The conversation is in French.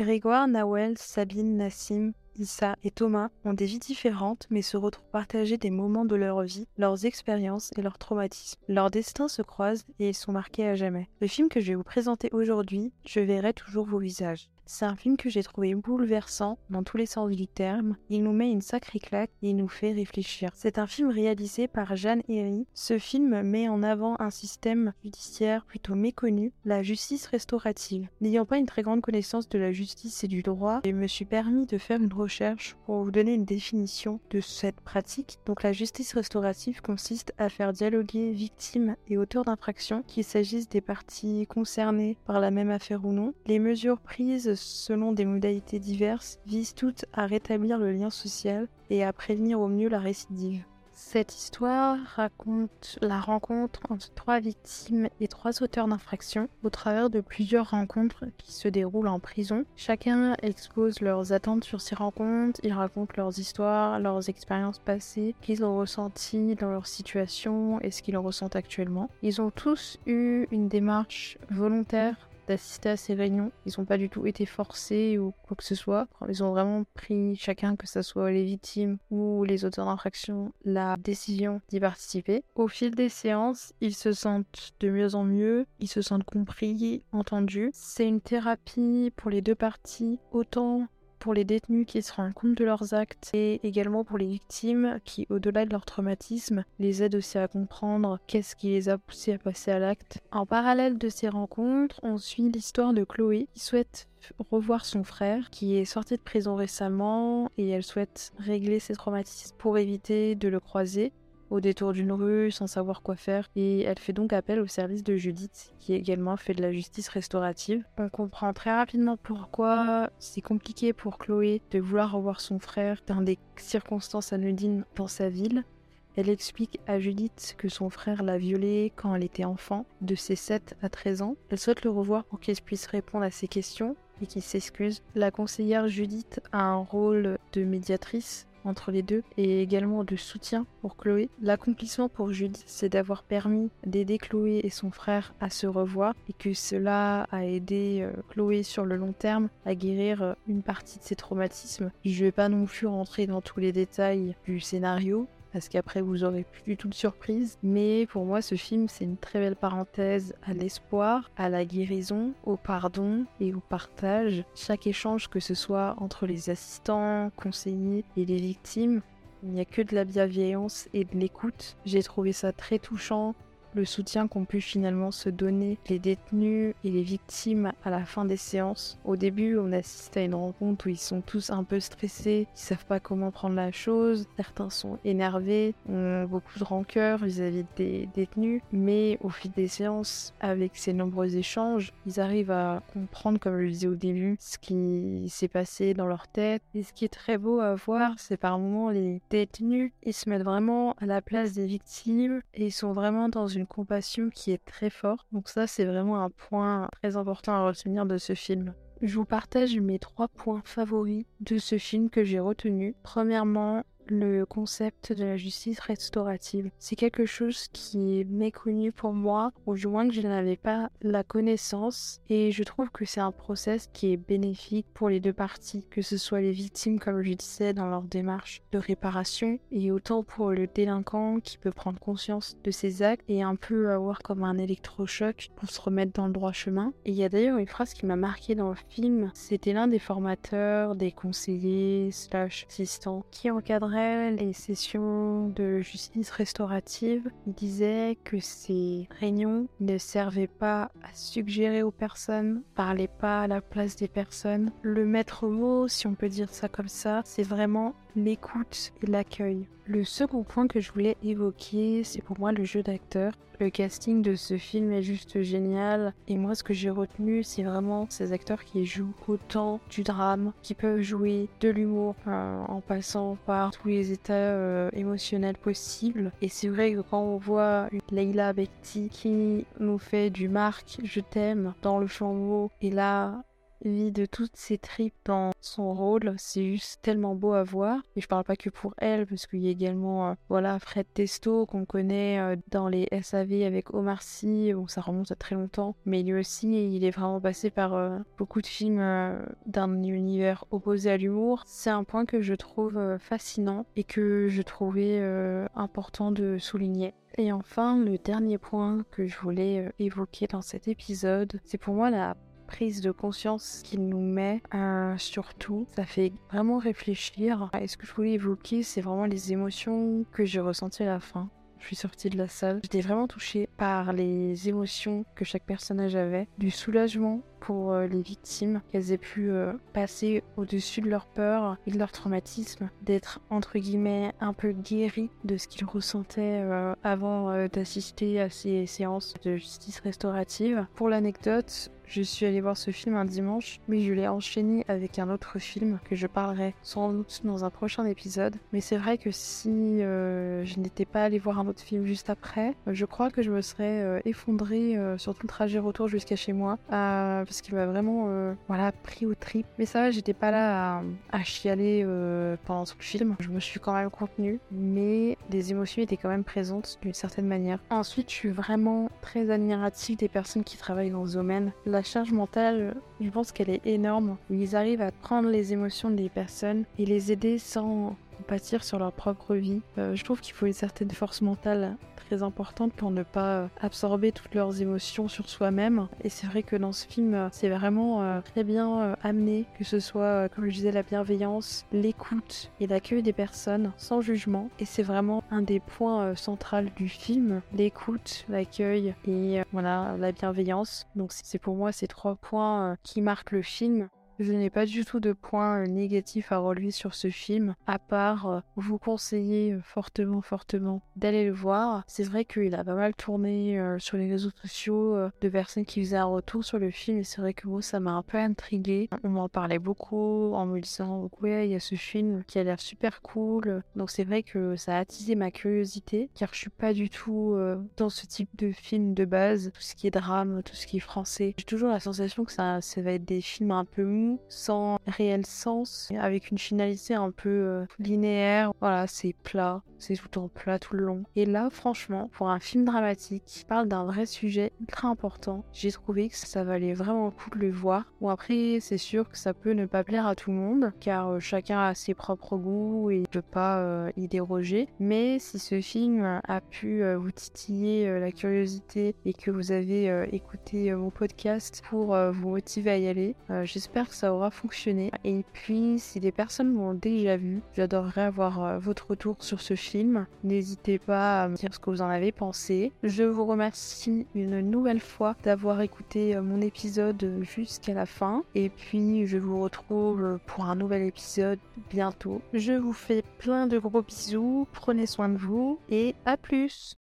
Grégoire, Nawel, Sabine, Nassim, Issa et Thomas ont des vies différentes mais se retrouvent partager des moments de leur vie, leurs expériences et leurs traumatismes. Leurs destins se croisent et ils sont marqués à jamais. Le film que je vais vous présenter aujourd'hui, Je verrai toujours vos visages. C'est un film que j'ai trouvé bouleversant dans tous les sens du terme. Il nous met une sacrée claque et il nous fait réfléchir. C'est un film réalisé par Jeanne Herry. Ce film met en avant un système judiciaire plutôt méconnu, la justice restaurative. N'ayant pas une très grande connaissance de la justice et du droit, je me suis permis de faire une recherche pour vous donner une définition de cette pratique. Donc la justice restaurative consiste à faire dialoguer victimes et auteurs d'infractions, qu'il s'agisse des parties concernées par la même affaire ou non. Les mesures prises selon des modalités diverses, visent toutes à rétablir le lien social et à prévenir au mieux la récidive. Cette histoire raconte la rencontre entre trois victimes et trois auteurs d'infraction au travers de plusieurs rencontres qui se déroulent en prison. Chacun expose leurs attentes sur ces rencontres, ils racontent leurs histoires, leurs expériences passées, qu'ils ont ressenties dans leur situation et ce qu'ils ressentent actuellement. Ils ont tous eu une démarche volontaire d'assister à ces réunions. Ils n'ont pas du tout été forcés ou quoi que ce soit. Ils ont vraiment pris chacun, que ce soit les victimes ou les auteurs d'infraction, la décision d'y participer. Au fil des séances, ils se sentent de mieux en mieux, ils se sentent compris, entendus. C'est une thérapie pour les deux parties, autant pour les détenus qui se rendent compte de leurs actes et également pour les victimes qui, au-delà de leur traumatisme, les aident aussi à comprendre qu'est-ce qui les a poussés à passer à l'acte. En parallèle de ces rencontres, on suit l'histoire de Chloé qui souhaite revoir son frère qui est sorti de prison récemment et elle souhaite régler ses traumatismes pour éviter de le croiser au détour d'une rue sans savoir quoi faire et elle fait donc appel au service de Judith qui également fait de la justice restaurative. On comprend très rapidement pourquoi c'est compliqué pour Chloé de vouloir revoir son frère dans des circonstances anodines dans sa ville. Elle explique à Judith que son frère l'a violée quand elle était enfant, de ses 7 à 13 ans. Elle souhaite le revoir pour qu'il puisse répondre à ses questions et qu'il s'excuse. La conseillère Judith a un rôle de médiatrice entre les deux et également de soutien pour Chloé. L'accomplissement pour Judith, c'est d'avoir permis d'aider Chloé et son frère à se revoir et que cela a aidé euh, Chloé sur le long terme à guérir euh, une partie de ses traumatismes. Je vais pas non plus rentrer dans tous les détails du scénario, parce qu'après vous aurez plus du tout de surprise. Mais pour moi, ce film, c'est une très belle parenthèse à l'espoir, à la guérison, au pardon et au partage. Chaque échange, que ce soit entre les assistants, conseillers et les victimes, il n'y a que de la bienveillance et de l'écoute. J'ai trouvé ça très touchant le soutien qu'ont pu finalement se donner les détenus et les victimes à la fin des séances. Au début, on assiste à une rencontre où ils sont tous un peu stressés, ils savent pas comment prendre la chose, certains sont énervés, ont beaucoup de rancœur vis-à-vis des détenus, mais au fil des séances, avec ces nombreux échanges, ils arrivent à comprendre, comme je le disais au début, ce qui s'est passé dans leur tête. Et ce qui est très beau à voir, c'est par moments les détenus, ils se mettent vraiment à la place des victimes et ils sont vraiment dans une compassion qui est très forte. Donc ça, c'est vraiment un point très important à retenir de ce film. Je vous partage mes trois points favoris de ce film que j'ai retenu. Premièrement, le concept de la justice restaurative. C'est quelque chose qui est méconnu pour moi, ou du moins que je n'avais pas la connaissance, et je trouve que c'est un process qui est bénéfique pour les deux parties, que ce soit les victimes, comme je disais, dans leur démarche de réparation, et autant pour le délinquant qui peut prendre conscience de ses actes et un peu avoir comme un électrochoc pour se remettre dans le droit chemin. Et il y a d'ailleurs une phrase qui m'a marqué dans le film, c'était l'un des formateurs, des conseillers, slash assistants, qui encadrait les sessions de justice restaurative, il disait que ces réunions ne servaient pas à suggérer aux personnes, parlaient pas à la place des personnes. Le maître mot, si on peut dire ça comme ça, c'est vraiment l'écoute et l'accueil. Le second point que je voulais évoquer, c'est pour moi le jeu d'acteur. Le casting de ce film est juste génial. Et moi, ce que j'ai retenu, c'est vraiment ces acteurs qui jouent autant du drame, qui peuvent jouer de l'humour euh, en passant par tous les états euh, émotionnels possibles. Et c'est vrai que quand on voit Leila Bekti qui nous fait du Marc, je t'aime dans le flambeau, et là, vit de toutes ses tripes dans son rôle. C'est juste tellement beau à voir. Et je parle pas que pour elle, parce qu'il y a également euh, voilà Fred Testo qu'on connaît euh, dans les SAV avec Omar Sy. Bon, ça remonte à très longtemps, mais lui aussi, il est vraiment passé par euh, beaucoup de films d'un univers opposé à l'humour. C'est un point que je trouve fascinant et que je trouvais important de souligner. Et enfin, le dernier point que je voulais évoquer dans cet épisode, c'est pour moi la prise de conscience qu'il nous met, euh, surtout, ça fait vraiment réfléchir. Et ce que je voulais évoquer, c'est vraiment les émotions que j'ai ressenties à la fin. Je suis sortie de la salle. J'étais vraiment touchée par les émotions que chaque personnage avait. Du soulagement pour euh, les victimes, qu'elles aient pu euh, passer au-dessus de leur peur et de leur traumatisme, d'être entre guillemets un peu guéries de ce qu'ils ressentaient avant d'assister à ces séances de justice restaurative. Pour l'anecdote, je suis allée voir ce film un dimanche, mais je l'ai enchaîné avec un autre film que je parlerai sans doute dans un prochain épisode. Mais c'est vrai que si euh, je n'étais pas allée voir un autre film juste après, euh, je crois que je me serais euh, effondrée sur tout le trajet retour jusqu'à chez moi, parce qu'il m'a vraiment voilà, pris au trip. Mais ça va, j'étais pas là à, chialer pendant tout le film. Je me suis quand même contenue, mais les émotions étaient quand même présentes d'une certaine manière. Ensuite, je suis vraiment très admirative des personnes qui travaillent dans ce domaine la charge mentale, je pense qu'elle est énorme. Ils arrivent à prendre les émotions des personnes et les aider sans pâtir sur leur propre vie. Euh, je trouve qu'il faut une certaine force mentale très importante pour ne pas euh, absorber toutes leurs émotions sur soi-même. Et c'est vrai que dans ce film, euh, c'est vraiment très bien amené, que ce soit, comme je disais, la bienveillance, l'écoute et l'accueil des personnes sans jugement. Et c'est vraiment un des points centraux du film, l'écoute, l'accueil et voilà, la bienveillance. Donc c'est pour moi ces trois points qui marquent le film. Je n'ai pas du tout de points euh, négatifs à relever sur ce film, à part euh, vous conseiller euh, fortement, fortement d'aller le voir. C'est vrai qu'il a pas mal tourné sur les réseaux sociaux de personnes qui faisaient un retour sur le film, et c'est vrai que moi, ça m'a un peu intrigué. On m'en parlait beaucoup en me disant, ouais, il y a ce film qui a l'air super cool. Donc c'est vrai que ça a attisé ma curiosité, car je suis pas du tout dans ce type de film de base, tout ce qui est drame, tout ce qui est français. J'ai toujours la sensation que ça, ça va être des films un peu mous sans réel sens, avec une finalité un peu euh, linéaire. Voilà, c'est plat, c'est tout en plat tout le long. Et là, franchement, pour un film dramatique qui parle d'un vrai sujet ultra important, j'ai trouvé que ça valait vraiment le coup de le voir. Bon, après, c'est sûr que ça peut ne pas plaire à tout le monde, car euh, chacun a ses propres goûts et ne peut pas euh, y déroger. Mais si ce film a pu vous titiller la curiosité et que vous avez écouté mon podcast pour vous motiver à y aller, j'espère que ça aura fonctionné. Et puis, si des personnes m'ont déjà vu, j'adorerais avoir euh, votre retour sur ce film. N'hésitez pas à me dire ce que vous en avez pensé. Je vous remercie une nouvelle fois d'avoir écouté euh, mon épisode jusqu'à la fin. Et puis, je vous retrouve pour un nouvel épisode bientôt. Je vous fais plein de gros bisous, prenez soin de vous et à plus